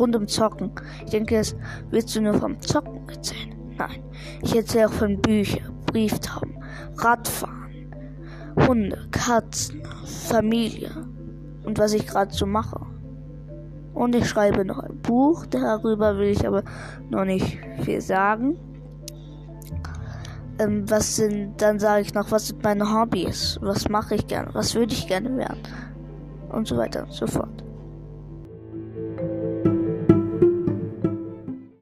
rund um Zocken. Ich denke, es willst du nur vom Zocken erzählen. Nein, ich erzähle auch von Büchern, Brieftauben, Radfahren, Hunde, Katzen, Familie und was ich gerade so mache. Und ich schreibe noch ein Buch, darüber will ich aber noch nicht viel sagen. Ähm, was sind, dann sage ich noch, was sind meine Hobbys, was mache ich gerne, was würde ich gerne werden und so weiter und so fort.